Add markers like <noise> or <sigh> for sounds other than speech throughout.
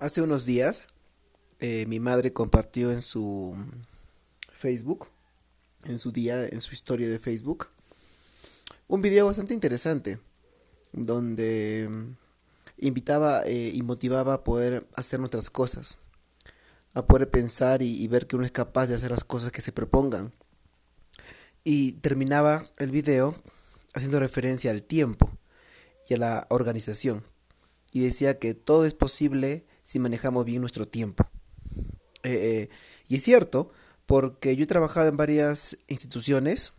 hace unos días eh, mi madre compartió en su Facebook, en su día, en su historia de Facebook, un video bastante interesante donde invitaba eh, y motivaba a poder hacer nuestras cosas, a poder pensar y, ver que uno es capaz de hacer las cosas que se propongan. Y terminaba el video haciendo referencia al tiempo y a la organización. Y decía que todo es posible si manejamos bien nuestro tiempo. Eh, eh, y es cierto, porque yo he trabajado en varias instituciones,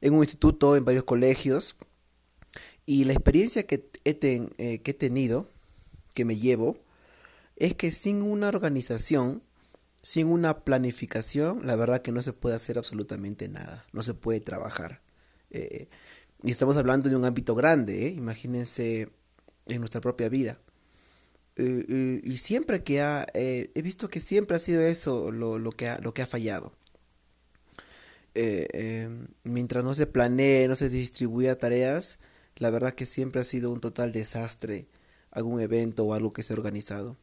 en un instituto, en varios colegios, y la experiencia que he, eh, que he tenido, que me llevo, es que sin una organización, sin una planificación, la verdad que no se puede hacer absolutamente nada, no se puede trabajar. Y estamos hablando de un ámbito grande, imagínense en nuestra propia vida. Y siempre que ha, he visto que siempre ha sido eso lo, lo, que, ha, lo que ha fallado. mientras no se planee, no se distribuya tareas, la verdad que siempre ha sido un total desastre algún evento o algo que se ha organizado.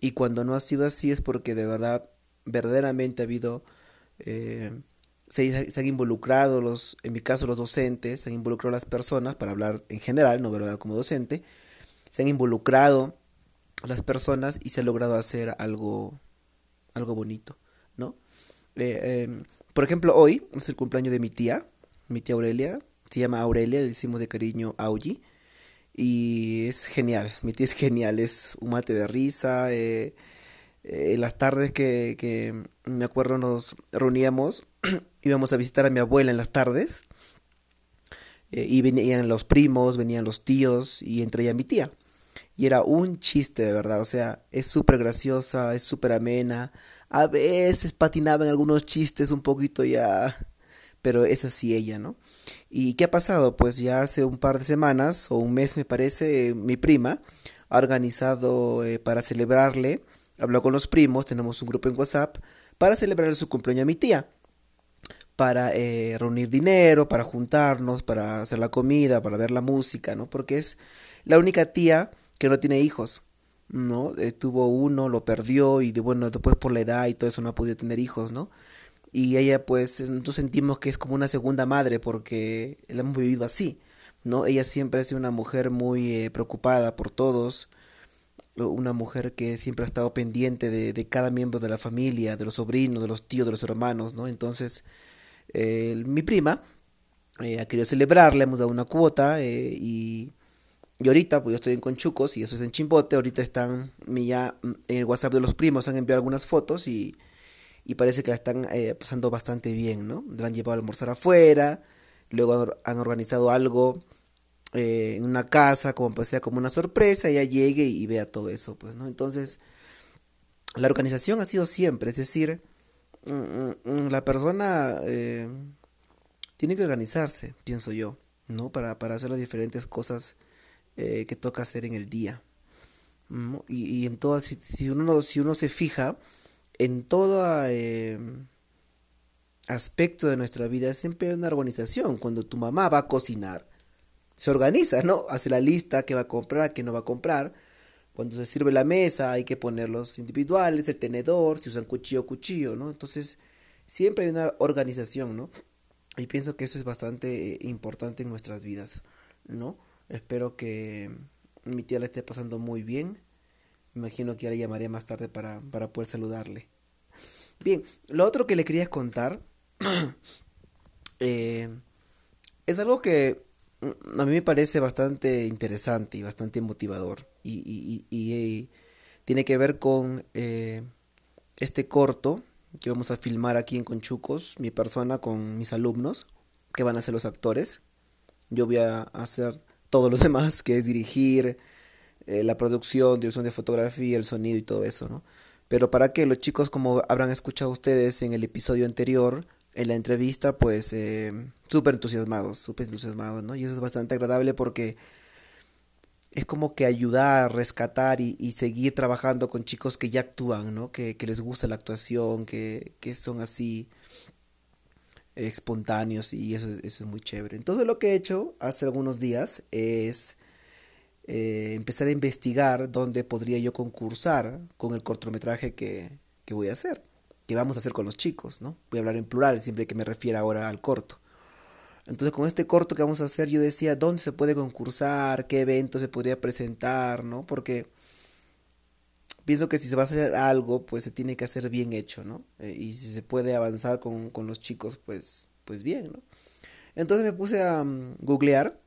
Y cuando no ha sido así es porque de verdad, verdaderamente ha habido, eh, se, han involucrado los, en mi caso los docentes, se han involucrado las personas, para hablar en general, no hablar como docente, se han involucrado las personas y se ha logrado hacer algo, algo bonito, ¿no? Eh, em, por ejemplo, hoy es el cumpleaños de mi tía, mi tía Aurelia, se llama Aurelia, le decimos de cariño Augie. Y es genial, mi tía es genial, es un mate de risa. Eh, eh, en las tardes que, que me acuerdo nos reuníamos, <clears throat> íbamos a visitar a mi abuela en las tardes. Eh, y venían los primos, venían los tíos y entre ella mi tía. Y era un chiste de verdad, o sea, es súper graciosa, es súper amena. A veces patinaba en algunos chistes un poquito ya pero es así ella, ¿no? ¿Y qué ha pasado? Pues ya hace un par de semanas o un mes me parece, mi prima ha organizado eh, para celebrarle, habló con los primos, tenemos un grupo en WhatsApp, para celebrar su cumpleaños a mi tía, para eh, reunir dinero, para juntarnos, para hacer la comida, para ver la música, ¿no? Porque es la única tía que no tiene hijos. ¿no? Eh, tuvo uno, lo perdió y de, bueno, después por la edad y todo eso no ha podido tener hijos, ¿no? y ella pues nosotros sentimos que es como una segunda madre porque la hemos vivido así, ¿no? Ella siempre ha sido una mujer muy eh, preocupada por todos, una mujer que siempre ha estado pendiente de, cada miembro de la familia, de los sobrinos, de los tíos, de los hermanos, ¿no? Entonces, eh, mi prima ha querido celebrar, le hemos dado una cuota y, y ahorita, pues yo estoy en Conchucos y eso es en Chimbote, ahorita están ya en el WhatsApp de los primos, han enviado algunas fotos y y parece que la están eh, pasando bastante bien, ¿no? La han llevado a almorzar afuera, luego han organizado algo eh, en una casa, como pues sea como una sorpresa, ella llegue y, vea todo eso, pues, ¿no? Entonces, la organización ha sido siempre, es decir, mm, mm, mm, la persona eh, tiene que organizarse, pienso yo, ¿no? Para, para hacer las diferentes cosas que toca hacer en el día. Y, y en todas, si, si, uno, si uno se fija, en todo eh, aspecto de nuestra vida siempre hay una organización. Cuando tu mamá va a cocinar, se organiza, ¿no? Hace la lista, qué va a comprar, qué no va a comprar. Cuando se sirve la mesa hay que ponerlos individuales, el tenedor, si usan cuchillo, cuchillo, ¿no? Entonces siempre hay una organización, ¿no? Y pienso que eso es bastante eh, importante en nuestras vidas, ¿no? Espero que mi tía la esté pasando muy bien imagino que ya le llamaré más tarde para, para poder saludarle. Bien, lo otro que le quería contar <clears throat> eh, es algo que a mí me parece bastante interesante y bastante motivador. Y, y, tiene que ver con eh, este corto que vamos a filmar aquí en Conchucos, mi persona con mis alumnos, que van a ser los actores. Yo voy a hacer todo lo <laughs> demás, que es dirigir, eh, la producción, dirección de fotografía, el sonido y todo eso, ¿no? Pero para que los chicos, como habrán escuchado ustedes en el episodio anterior, en la entrevista, pues eh, súper entusiasmados, súper entusiasmados, ¿no? Y eso es bastante agradable porque es como que ayudar, rescatar y, seguir trabajando con chicos que ya actúan, ¿no? Que, les gusta la actuación, que, que son así espontáneos y eso, eso es muy chévere. Entonces lo que he hecho hace algunos días es eh, empezar a investigar dónde podría yo concursar con el cortometraje que, que voy a hacer, que vamos a hacer con los chicos, ¿no? Voy a hablar en plural siempre que me refiera ahora al corto. Entonces, con este corto que vamos a hacer, yo decía, ¿dónde se puede concursar? ¿Qué evento se podría presentar? ¿No? Porque pienso que si se va a hacer algo, pues se tiene que hacer bien hecho, ¿no? Eh, y si se puede avanzar con, con, los chicos, pues, pues bien, ¿no? Entonces me puse a um, googlear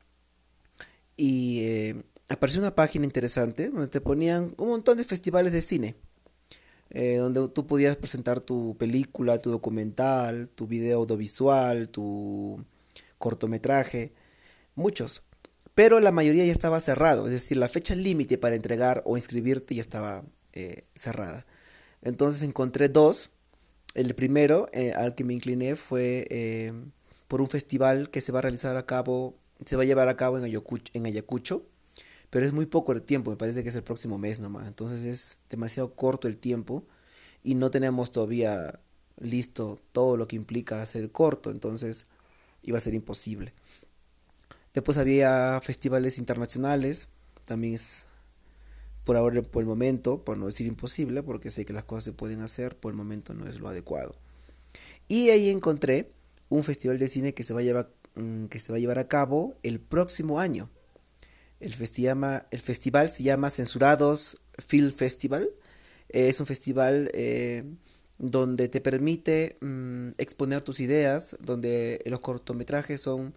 y eh, apareció una página interesante donde te ponían un montón de festivales de cine. Eh, donde tú podías presentar tu película, tu documental, tu video audiovisual, tu cortometraje, muchos. Pero la mayoría ya estaba cerrado, es decir, la fecha límite para entregar o inscribirte ya estaba eh, cerrada. Entonces encontré dos. El primero eh, al que me incliné fue eh, por un festival que se va a realizar a cabo, se va a llevar a cabo en Ayacucho, en Ayacucho, pero es muy poco el tiempo, me parece que es el próximo mes nomás. Entonces es demasiado corto el tiempo y no tenemos todavía listo todo lo que implica hacer corto, entonces iba a ser imposible. Después había festivales internacionales, también es por ahora, por el momento, por no decir imposible, porque sé que las cosas se pueden hacer, por el momento no es lo adecuado. Y ahí encontré un festival de cine que se va a llevar, mm, que se va a, llevar a cabo el próximo año. El, el festival se llama Censurados Film Festival. es un festival eh, donde te permite mm, exponer tus ideas, donde los cortometrajes son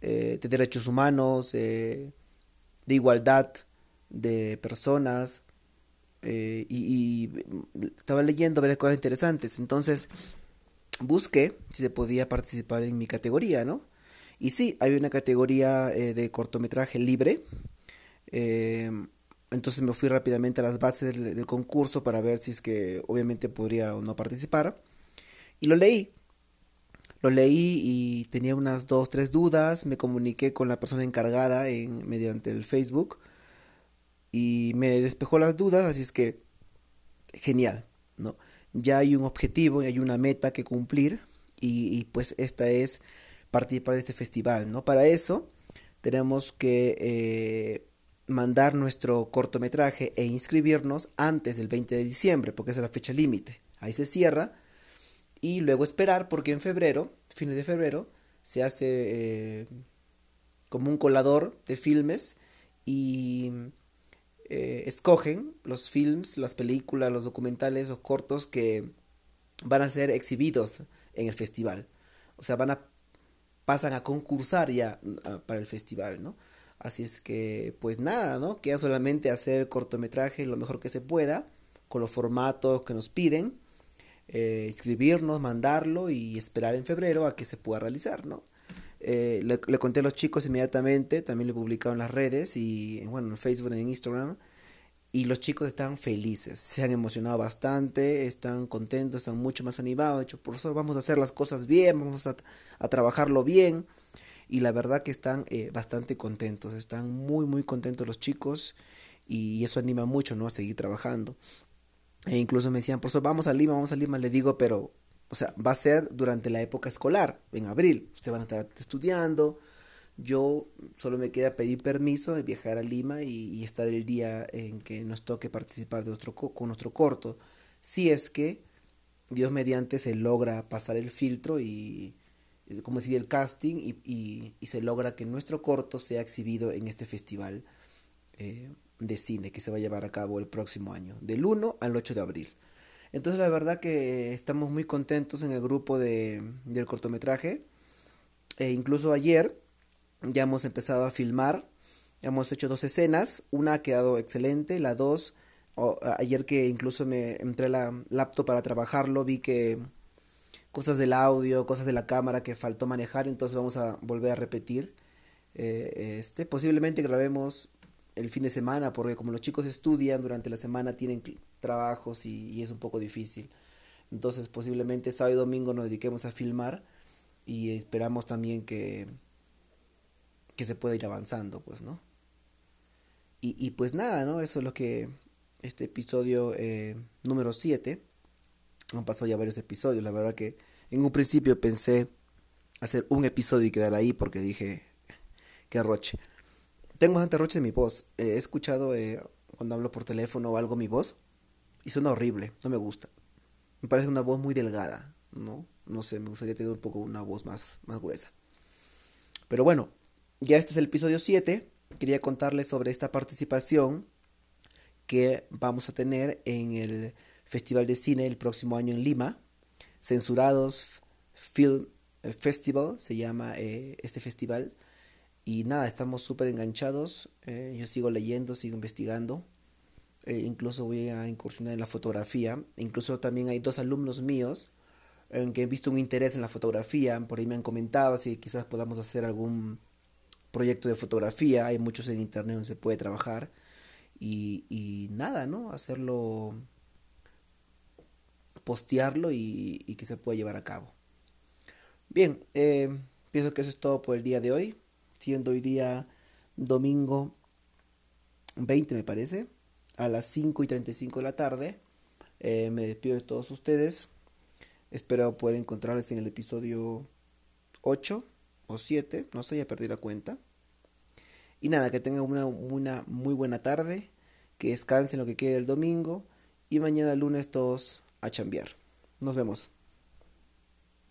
eh, de derechos humanos, eh, de igualdad, de personas eh, y, estaba leyendo varias cosas interesantes. Entonces busqué si se podía participar en mi categoría, ¿no? Y sí, hay una categoría eh, de cortometraje libre. Em, entonces me fui rápidamente a las bases del, del, concurso para ver si es que obviamente podría o no participar. Y lo leí. Lo leí y tenía unas dos, tres dudas. Me comuniqué con la persona encargada en, mediante el Facebook y me despejó las dudas, así es que genial, ¿no? Ya hay un objetivo, y hay una meta que cumplir y, pues esta es participar de este festival, ¿no? Para eso tenemos que eh, mandar nuestro cortometraje e inscribirnos antes del 20 de diciembre, porque es la fecha límite. Ahí se cierra y luego esperar porque en febrero, fines de febrero, se hace eh, como un colador de filmes y eh, escogen los films, las películas, los documentales o cortos que van a ser exhibidos en el festival. O sea, van a pasan a concursar ya para el festival, ¿no? Así es que, pues nada, ¿no? Queda solamente hacer cortometraje lo mejor que se pueda, con los formatos que nos piden, eh, inscribirnos, mandarlo y esperar en febrero a que se pueda realizar, ¿no? Eh, le, conté a los chicos inmediatamente, también lo he publicado en las redes y bueno, en Facebook, en Instagram. Y los chicos están felices, se han emocionado bastante, están contentos, están mucho más animados. De hecho, por eso vamos a hacer las cosas bien, vamos a, trabajarlo bien. Y la verdad que están eh, bastante contentos, están muy, muy contentos los chicos. Y eso anima mucho, ¿no? A seguir trabajando. E incluso me decían, por eso vamos a Lima, vamos a Lima. Le digo, pero o sea, va a ser durante la época escolar, en abril. Ustedes van a estar estudiando. Yo solo me queda pedir permiso de viajar a Lima y, estar el día en que nos toque participar de nuestro, con nuestro corto. Si es que Dios mediante se logra pasar el filtro y, como decir, el casting y, y, se logra que nuestro corto sea exhibido en este festival eh, de cine que se va a llevar a cabo el próximo año, del 1 al 8 de abril. Entonces la verdad que estamos muy contentos en el grupo de, del cortometraje. E incluso ayer ya hemos empezado a filmar. Hemos hecho dos escenas. Una ha quedado excelente. La dos, ayer que incluso me entré la laptop para trabajarlo, vi que cosas del audio, cosas de la cámara que faltó manejar. Entonces vamos a volver a repetir. Eh, este, posiblemente grabemos el fin de semana, porque como los chicos estudian durante la semana, tienen trabajos y, es un poco difícil. Entonces posiblemente sábado y domingo nos dediquemos a filmar y esperamos también que, que se pueda ir avanzando, pues, ¿no? Y, pues nada, ¿no? Eso es lo que este episodio eh, número 7, han pasado ya varios episodios, la verdad que en un principio pensé hacer un episodio y quedar ahí porque dije, qué roche tengo bastante roche en mi voz. he escuchado eh, cuando hablo por teléfono o algo mi voz y suena horrible, no me gusta. Me parece una voz muy delgada, ¿no? No sé, me gustaría tener un poco una voz más, más gruesa. Pero bueno, ya este es el episodio 7. Quería contarles sobre esta participación que vamos a tener en el Festival de Cine el próximo año en Lima. Censurados Film Festival se llama eh, este festival. Y nada, estamos súper enganchados. Eh, yo sigo leyendo, sigo investigando. Incluso voy a incursionar en la fotografía. Incluso también hay dos alumnos míos en que he visto un interés en la fotografía. Por ahí me han comentado si quizás podamos hacer algún proyecto de fotografía. Hay muchos en internet donde se puede trabajar. Y, nada, ¿no? Hacerlo, postearlo y, y que se pueda llevar a cabo. Bien, eh, pienso que eso es todo por el día de hoy, siendo hoy día domingo 20 me parece, a las 5 y 35 de la tarde. Eh, me despido de todos ustedes. Espero poder encontrarles en el episodio 8 o 7, no sé, ya perdí la cuenta. Y nada, que tengan una, una muy buena tarde, que descansen lo que quede el domingo y mañana lunes todos a chambear. Nos vemos.